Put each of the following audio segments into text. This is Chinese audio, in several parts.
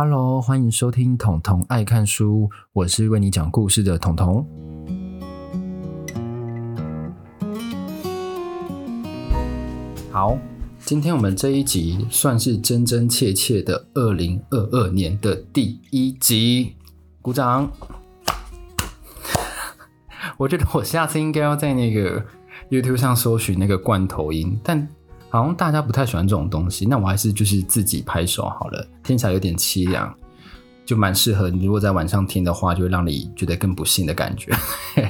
Hello，欢迎收听彤彤爱看书，我是为你讲故事的彤彤。好，今天我们这一集算是真真切切的二零二二年的第一集，鼓掌。我觉得我下次应该要在那个 YouTube 上搜寻那个罐头音，但。好像大家不太喜欢这种东西，那我还是就是自己拍手好了，听起来有点凄凉，就蛮适合你。如果在晚上听的话，就会让你觉得更不幸的感觉。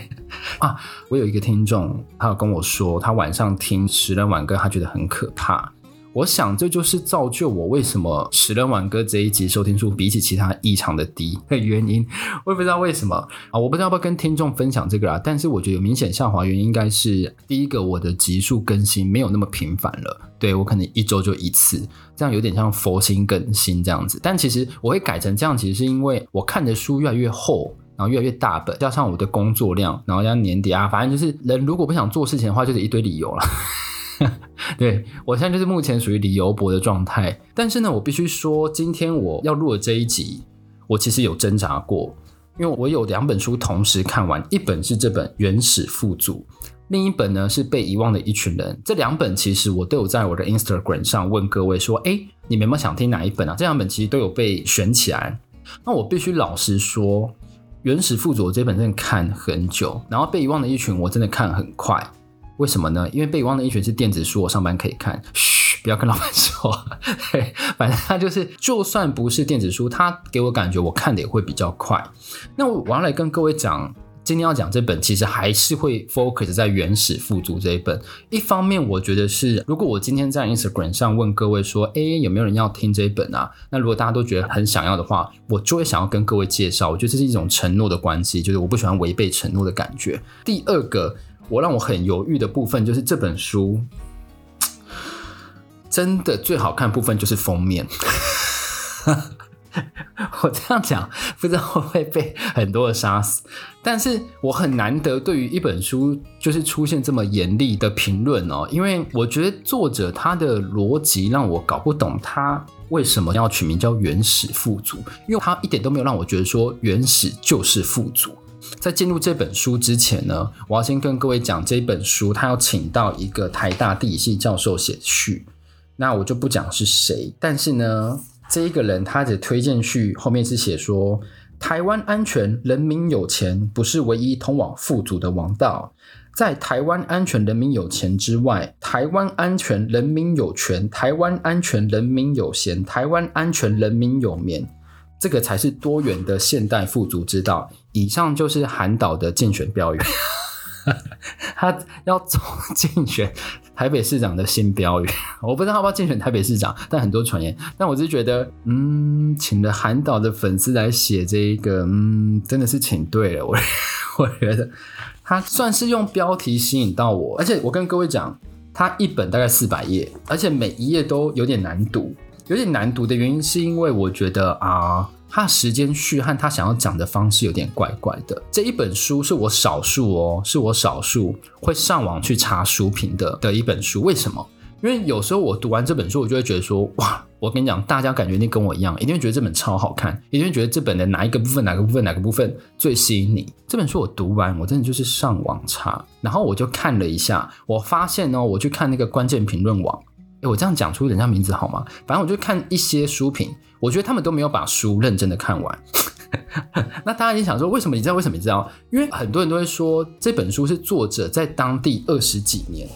啊，我有一个听众，他有跟我说，他晚上听《十人挽歌》，他觉得很可怕。我想这就是造就我为什么《食人挽歌》这一集收听数比起其他异常的低的原因。我也不知道为什么啊，我不知道要不要跟听众分享这个啦。但是我觉得有明显下滑原因，应该是第一个，我的集数更新没有那么频繁了。对，我可能一周就一次，这样有点像佛心更新这样子。但其实我会改成这样，其实是因为我看的书越来越厚，然后越来越大本，加上我的工作量，然后加上年底啊，反正就是人如果不想做事情的话，就是一堆理由了。对，我现在就是目前属于理由薄的状态，但是呢，我必须说，今天我要录的这一集，我其实有挣扎过，因为我有两本书同时看完，一本是这本《原始富足》，另一本呢是《被遗忘的一群人》。这两本其实我都有在我的 Instagram 上问各位说，哎，你们有没有想听哪一本啊？这两本其实都有被选起来。那我必须老实说，《原始富足》这本真的看很久，然后《被遗忘的一群》我真的看很快。为什么呢？因为背光的一群是电子书，我上班可以看。嘘，不要跟老板说。嘿，反正它就是，就算不是电子书，它给我感觉我看的也会比较快。那我我要来跟各位讲，今天要讲这本，其实还是会 focus 在《原始富足》这一本。一方面，我觉得是，如果我今天在 Instagram 上问各位说，哎，有没有人要听这一本啊？那如果大家都觉得很想要的话，我就会想要跟各位介绍。我觉得这是一种承诺的关系，就是我不喜欢违背承诺的感觉。第二个。我让我很犹豫的部分就是这本书，真的最好看的部分就是封面。我这样讲不知道会不会被很多人杀死，但是我很难得对于一本书就是出现这么严厉的评论哦，因为我觉得作者他的逻辑让我搞不懂他为什么要取名叫原始富足，因为他一点都没有让我觉得说原始就是富足。在进入这本书之前呢，我要先跟各位讲这本书，他要请到一个台大地理系教授写序，那我就不讲是谁，但是呢，这一个人他的推荐序后面是写说，台湾安全，人民有钱，不是唯一通往富足的王道，在台湾安全，人民有钱之外，台湾安全，人民有权，台湾安全，人民有闲，台湾安全，人民有眠。这个才是多元的现代富足之道。以上就是韩导的竞选标语，他要走竞选台北市长的新标语。我不知道他要不要竞选台北市长，但很多传言。但我是觉得，嗯，请了韩导的粉丝来写这一个，嗯，真的是请对了。我 我觉得他算是用标题吸引到我，而且我跟各位讲，他一本大概四百页，而且每一页都有点难读。有点难读的原因是因为我觉得啊，他时间序和他想要讲的方式有点怪怪的。这一本书是我少数哦，是我少数会上网去查书评的的一本书。为什么？因为有时候我读完这本书，我就会觉得说，哇，我跟你讲，大家感觉一定跟我一样，一定会觉得这本超好看，一定会觉得这本的哪一个部分、哪个部分、哪个部分最吸引你。这本书我读完，我真的就是上网查，然后我就看了一下，我发现呢，我去看那个关键评论网。诶，我这样讲出人家名字好吗？反正我就看一些书评，我觉得他们都没有把书认真的看完。那大家也想说，为什么你知道？为什么你知道？因为很多人都会说这本书是作者在当地二十几年，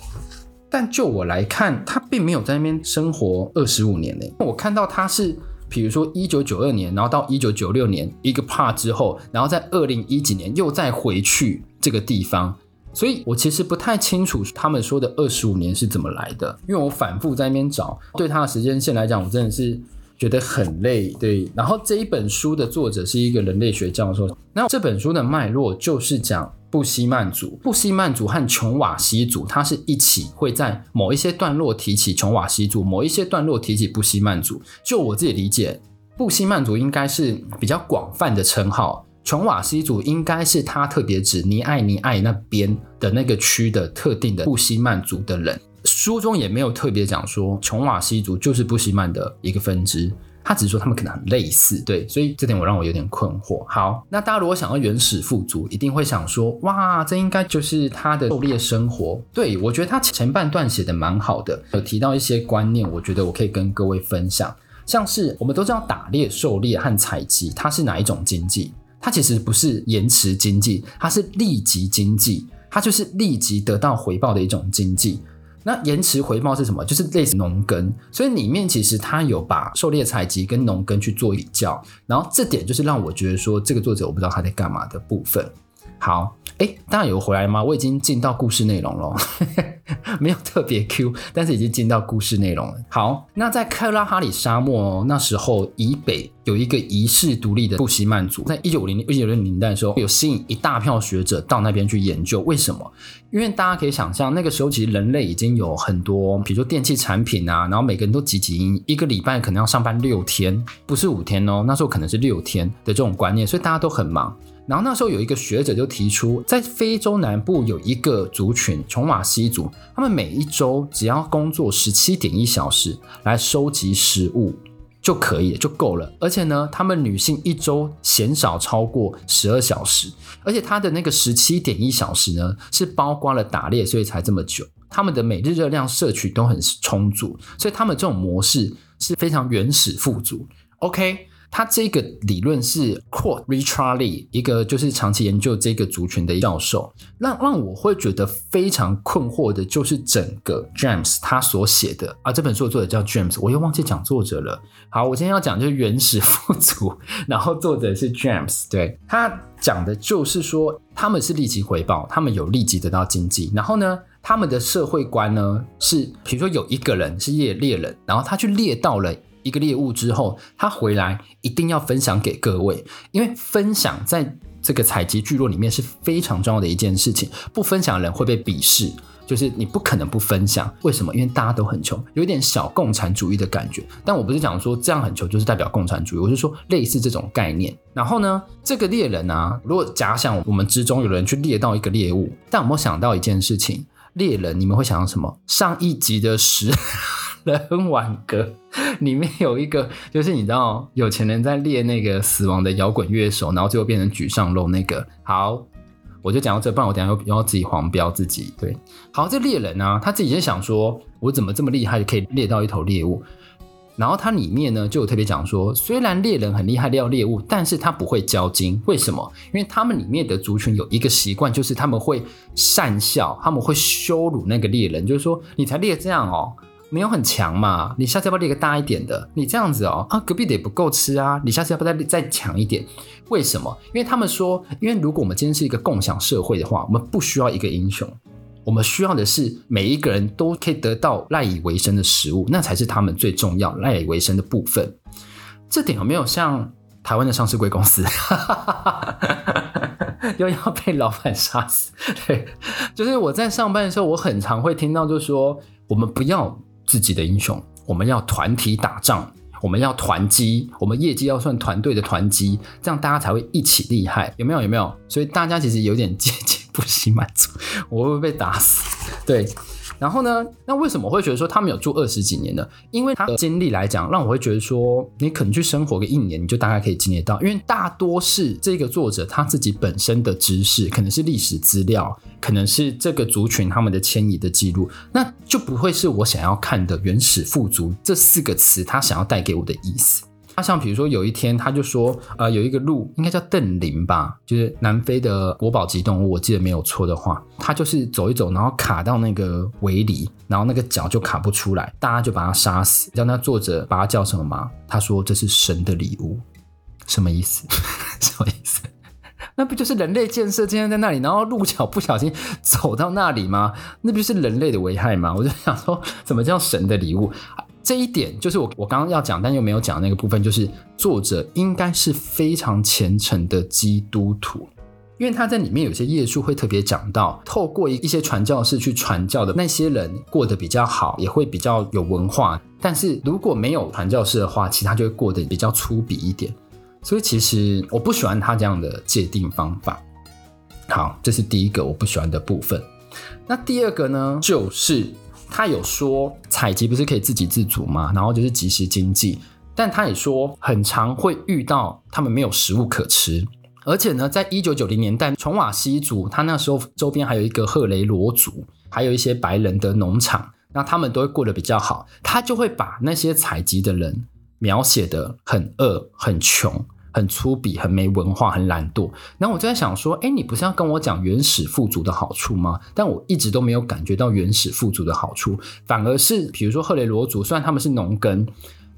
但就我来看，他并没有在那边生活二十五年呢。我看到他是，比如说一九九二年，然后到一九九六年一个 part 之后，然后在二零一几年又再回去这个地方。所以我其实不太清楚他们说的二十五年是怎么来的，因为我反复在那边找，对他的时间线来讲，我真的是觉得很累。对，然后这一本书的作者是一个人类学教授，那这本书的脉络就是讲布希曼族，布希曼族和琼瓦西族，它是一起会在某一些段落提起琼瓦西族，某一些段落提起布希曼族。就我自己理解，布希曼族应该是比较广泛的称号。琼瓦西族应该是他特别指尼艾尼艾那边的那个区的特定的布希曼族的人，书中也没有特别讲说琼瓦西族就是布希曼的一个分支。他只是说他们可能很类似，对，所以这点我让我有点困惑。好，那大家如果想要原始富足，一定会想说，哇，这应该就是他的狩猎生活。对，我觉得他前半段写的蛮好的，有提到一些观念，我觉得我可以跟各位分享。像是我们都知道打猎、狩猎和采集，它是哪一种经济？它其实不是延迟经济，它是立即经济，它就是立即得到回报的一种经济。那延迟回报是什么？就是类似农耕，所以里面其实它有把狩猎采集跟农耕去做比较，然后这点就是让我觉得说这个作者我不知道他在干嘛的部分。好，哎，大家有回来吗？我已经进到故事内容了，没有特别 Q，但是已经进到故事内容了。好，那在克拉哈里沙漠那时候以北有一个遗世独立的布希曼族，在一九五零一九六零年代的时候，有吸引一大票学者到那边去研究。为什么？因为大家可以想象，那个时候其实人类已经有很多，比如说电器产品啊，然后每个人都汲汲营营，一个礼拜可能要上班六天，不是五天哦，那时候可能是六天的这种观念，所以大家都很忙。然后那时候有一个学者就提出，在非洲南部有一个族群——琼瓦西族，他们每一周只要工作十七点一小时来收集食物就可以了，就够了。而且呢，他们女性一周鲜少超过十二小时，而且他的那个十七点一小时呢，是包括了打猎，所以才这么久。他们的每日热量摄取都很充足，所以他们这种模式是非常原始富足。OK。他这个理论是 Claude Richard，一个就是长期研究这个族群的教授。让让我会觉得非常困惑的，就是整个 James 他所写的啊，这本书的作者叫 James，我又忘记讲作者了。好，我今天要讲就是原始富足，然后作者是 James，对，他讲的就是说他们是立即回报，他们有立即得到经济，然后呢，他们的社会观呢是，比如说有一个人是猎猎人，然后他去猎到了。一个猎物之后，他回来一定要分享给各位，因为分享在这个采集聚落里面是非常重要的一件事情。不分享的人会被鄙视，就是你不可能不分享。为什么？因为大家都很穷，有点小共产主义的感觉。但我不是讲说这样很穷就是代表共产主义，我是说类似这种概念。然后呢，这个猎人啊，如果假想我们之中有人去猎到一个猎物，但有没有想到一件事情？猎人，你们会想到什么？上一集的十 人挽歌。里面有一个，就是你知道，有钱人在猎那个死亡的摇滚乐手，然后最后变成举上肉那个。好，我就讲到这，不然我等下又要自己黄标自己。对，好，这猎人呢、啊，他自己就想说，我怎么这么厉害，可以猎到一头猎物？然后他里面呢，就有特别讲说，虽然猎人很厉害猎到猎物，但是他不会交金。为什么？因为他们里面的族群有一个习惯，就是他们会讪笑，他们会羞辱那个猎人，就是说，你才猎这样哦。没有很强嘛，你下次要不要列个大一点的？你这样子哦，啊，隔壁的也不够吃啊，你下次要不要再再强一点？为什么？因为他们说，因为如果我们今天是一个共享社会的话，我们不需要一个英雄，我们需要的是每一个人都可以得到赖以为生的食物，那才是他们最重要赖以为生的部分。这点有没有像台湾的上市贵公司，又要被老板杀死？对，就是我在上班的时候，我很常会听到，就是说我们不要。自己的英雄，我们要团体打仗，我们要团击，我们业绩要算团队的团击，这样大家才会一起厉害，有没有？有没有？所以大家其实有点阶级不惜满足，我会不会被打死？对。然后呢？那为什么会觉得说他们有做二十几年呢？因为他的经历来讲，让我会觉得说，你可能去生活个一年，你就大概可以经历到。因为大多是这个作者他自己本身的知识，可能是历史资料，可能是这个族群他们的迁移的记录，那就不会是我想要看的原始富足这四个词他想要带给我的意思。他像比如说有一天他就说，呃，有一个鹿应该叫邓羚吧，就是南非的国宝级动物，我记得没有错的话，他就是走一走，然后卡到那个围里，然后那个脚就卡不出来，大家就把他杀死。让他作者把他叫什么吗？他说这是神的礼物，什么意思？什么意思？那不就是人类建设今天在那里，然后鹿角不小心走到那里吗？那不就是人类的危害吗？我就想说，什么叫神的礼物？这一点就是我我刚刚要讲但又没有讲的那个部分，就是作者应该是非常虔诚的基督徒，因为他在里面有些页数会特别讲到，透过一一些传教士去传教的那些人过得比较好，也会比较有文化。但是如果没有传教士的话，其他就会过得比较粗鄙一点。所以其实我不喜欢他这样的界定方法。好，这是第一个我不喜欢的部分。那第二个呢，就是。他有说采集不是可以自给自足吗？然后就是即时经济，但他也说，很常会遇到他们没有食物可吃，而且呢，在一九九零年代，琼瓦西族他那时候周边还有一个赫雷罗族，还有一些白人的农场，那他们都会过得比较好。他就会把那些采集的人描写得很饿、很穷。很粗鄙，很没文化，很懒惰。然后我就在想说，哎，你不是要跟我讲原始富足的好处吗？但我一直都没有感觉到原始富足的好处，反而是比如说赫雷罗族，虽然他们是农耕，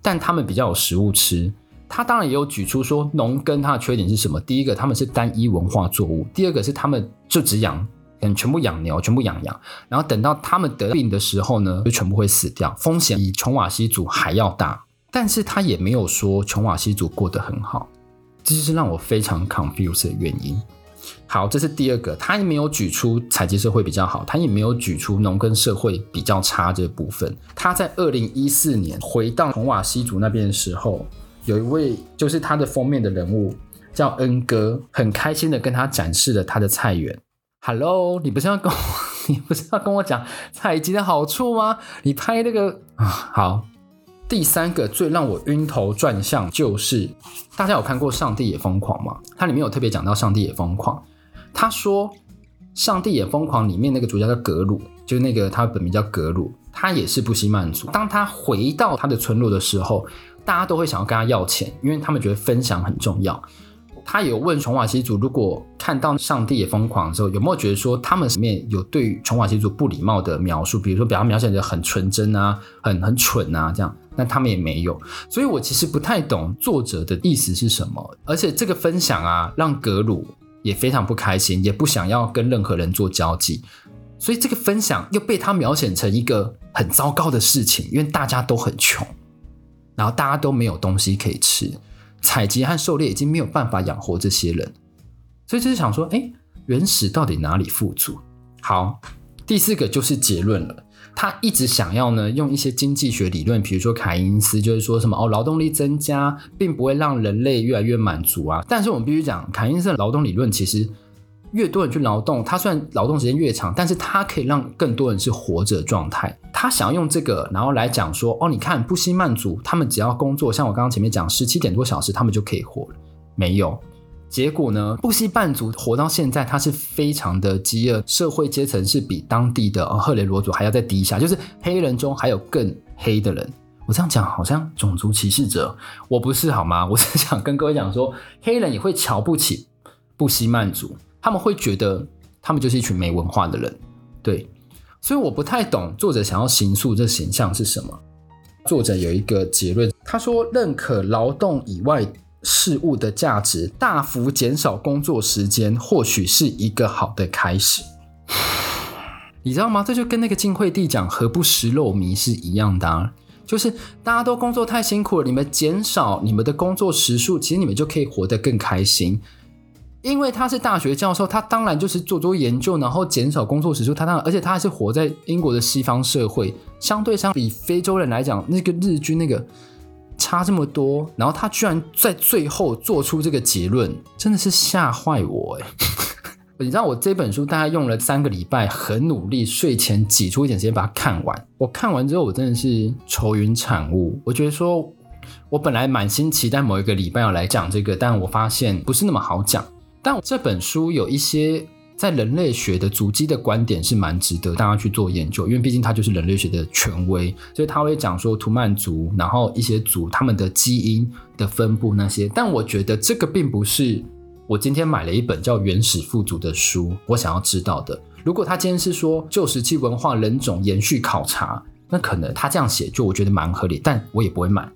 但他们比较有食物吃。他当然也有举出说，农耕它的缺点是什么？第一个，他们是单一文化作物；第二个是他们就只养，嗯，全部养牛，全部养羊。然后等到他们得病的时候呢，就全部会死掉，风险比琼瓦西族还要大。但是他也没有说琼瓦西族过得很好。这就是让我非常 confused 的原因。好，这是第二个，他也没有举出采集社会比较好，他也没有举出农耕社会比较差这部分。他在二零一四年回到琼瓦西族那边的时候，有一位就是他的封面的人物叫恩哥，很开心的跟他展示了他的菜园。Hello，你不是要跟我，你不是要跟我讲采集的好处吗？你拍那个啊，好。第三个最让我晕头转向就是，大家有看过《上帝也疯狂》吗？它里面有特别讲到《上帝也疯狂》。他说，《上帝也疯狂》里面那个主角叫格鲁，就是那个他本名叫格鲁，他也是布希曼族。当他回到他的村落的时候，大家都会想要跟他要钱，因为他们觉得分享很重要。他有问琼瓦西族，如果看到上帝也疯狂的时候，有没有觉得说他们里面有对于琼瓦西族不礼貌的描述？比如说，比方描写的很纯真啊，很很蠢啊，这样。但他们也没有，所以我其实不太懂作者的意思是什么。而且这个分享啊，让格鲁也非常不开心，也不想要跟任何人做交际。所以这个分享又被他描写成一个很糟糕的事情，因为大家都很穷，然后大家都没有东西可以吃。采集和狩猎已经没有办法养活这些人，所以就是想说，哎，原始到底哪里富足？好，第四个就是结论了。他一直想要呢，用一些经济学理论，比如说凯因斯，就是说什么哦，劳动力增加并不会让人类越来越满足啊。但是我们必须讲，凯因斯的劳动理论其实。越多人去劳动，他虽然劳动时间越长，但是他可以让更多人是活着状态。他想要用这个，然后来讲说，哦，你看布希曼族，他们只要工作，像我刚刚前面讲，十七点多小时，他们就可以活了。没有结果呢？布希曼族活到现在，他是非常的饥饿，社会阶层是比当地的赫雷罗族还要再低下，就是黑人中还有更黑的人。我这样讲好像种族歧视者，我不是好吗？我是想跟各位讲说，黑人也会瞧不起布希曼族。他们会觉得他们就是一群没文化的人，对，所以我不太懂作者想要形塑这形象是什么。作者有一个结论，他说认可劳动以外事物的价值，大幅减少工作时间，或许是一个好的开始。你知道吗？这就跟那个晋惠帝讲“何不食肉糜”是一样的啊，就是大家都工作太辛苦了，你们减少你们的工作时数，其实你们就可以活得更开心。因为他是大学教授，他当然就是做做研究，然后减少工作时数。他当然，而且他还是活在英国的西方社会，相对相比非洲人来讲，那个日军那个差这么多，然后他居然在最后做出这个结论，真的是吓坏我哎！你知道我这本书大概用了三个礼拜，很努力，睡前挤出一点时间把它看完。我看完之后，我真的是愁云惨雾。我觉得说，我本来满心期待某一个礼拜要来讲这个，但我发现不是那么好讲。但这本书有一些在人类学的足迹的观点是蛮值得大家去做研究，因为毕竟它就是人类学的权威，所以他会讲说图曼族，然后一些族他们的基因的分布那些。但我觉得这个并不是我今天买了一本叫《原始富足》的书，我想要知道的。如果他今天是说旧石器文化人种延续考察，那可能他这样写就我觉得蛮合理，但我也不会买。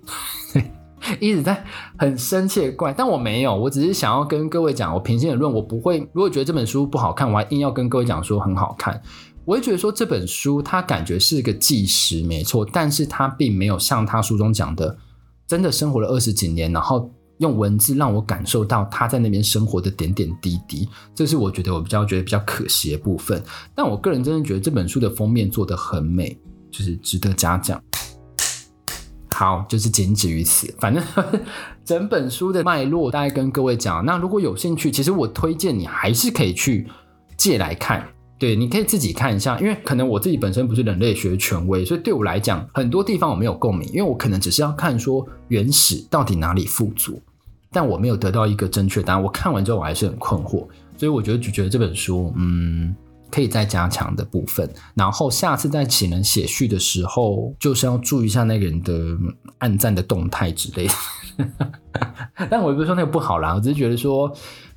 一直在很生气怪，但我没有，我只是想要跟各位讲，我平心而论，我不会。如果觉得这本书不好看，我还硬要跟各位讲说很好看。我会觉得说这本书它感觉是个纪实，没错，但是它并没有像他书中讲的，真的生活了二十几年，然后用文字让我感受到他在那边生活的点点滴滴。这是我觉得我比较觉得比较可惜的部分。但我个人真的觉得这本书的封面做得很美，就是值得嘉奖。好，就是仅止于此。反正 整本书的脉络，大概跟各位讲。那如果有兴趣，其实我推荐你还是可以去借来看，对，你可以自己看一下，因为可能我自己本身不是人类学权威，所以对我来讲，很多地方我没有共鸣，因为我可能只是要看说原始到底哪里附着，但我没有得到一个正确答案。我看完之后我还是很困惑，所以我觉得就觉得这本书，嗯。可以再加强的部分，然后下次在请人写序的时候，就是要注意一下那个人的暗赞的动态之类的。但我也不是说那个不好啦，我只是觉得说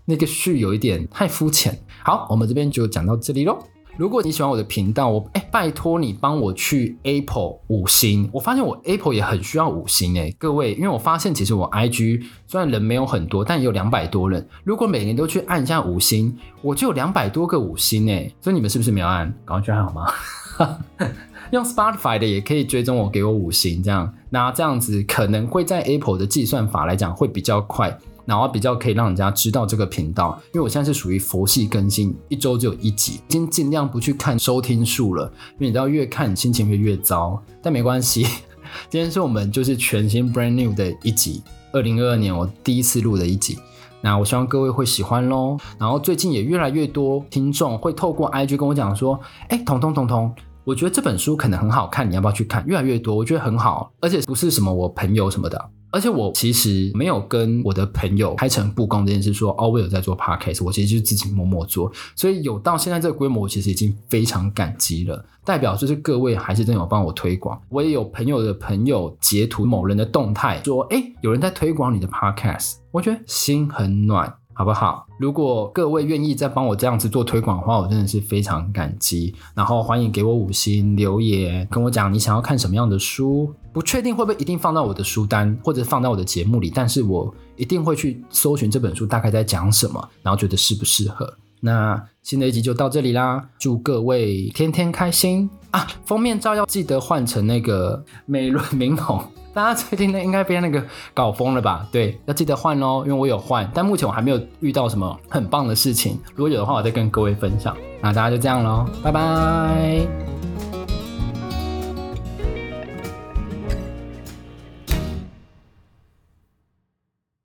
那个序有一点太肤浅。好，我们这边就讲到这里喽。如果你喜欢我的频道，我哎，拜托你帮我去 Apple 五星。我发现我 Apple 也很需要五星哎，各位，因为我发现其实我 IG 虽然人没有很多，但也有两百多人。如果每个人都去按一下五星，我就有两百多个五星哎。所以你们是不是没有按？赶快去按好吗？用 Spotify 的也可以追踪我，给我五星这样。那这样子可能会在 Apple 的计算法来讲会比较快。然后比较可以让人家知道这个频道，因为我现在是属于佛系更新，一周只有一集，已经尽量不去看收听数了，因为你知道越看心情会越糟。但没关系，今天是我们就是全新 brand new 的一集，二零二二年我第一次录的一集，那我希望各位会喜欢喽。然后最近也越来越多听众会透过 IG 跟我讲说，哎，彤彤彤彤，我觉得这本书可能很好看，你要不要去看？越来越多，我觉得很好，而且不是什么我朋友什么的。而且我其实没有跟我的朋友开诚布公这件事说，说哦，我有在做 podcast，我其实就自己默默做，所以有到现在这个规模，我其实已经非常感激了。代表就是各位还是真有帮我推广，我也有朋友的朋友截图某人的动态说，哎，有人在推广你的 podcast，我觉得心很暖。好不好？如果各位愿意再帮我这样子做推广的话，我真的是非常感激。然后欢迎给我五星留言，跟我讲你想要看什么样的书。不确定会不会一定放到我的书单或者放到我的节目里，但是我一定会去搜寻这本书大概在讲什么，然后觉得适不适合。那新的一集就到这里啦，祝各位天天开心 啊！封面照要记得换成那个美轮明宏。大家最近呢，应该被那个搞疯了吧？对，要记得换哦，因为我有换，但目前我还没有遇到什么很棒的事情。如果有的话，我再跟各位分享。那大家就这样喽，拜拜。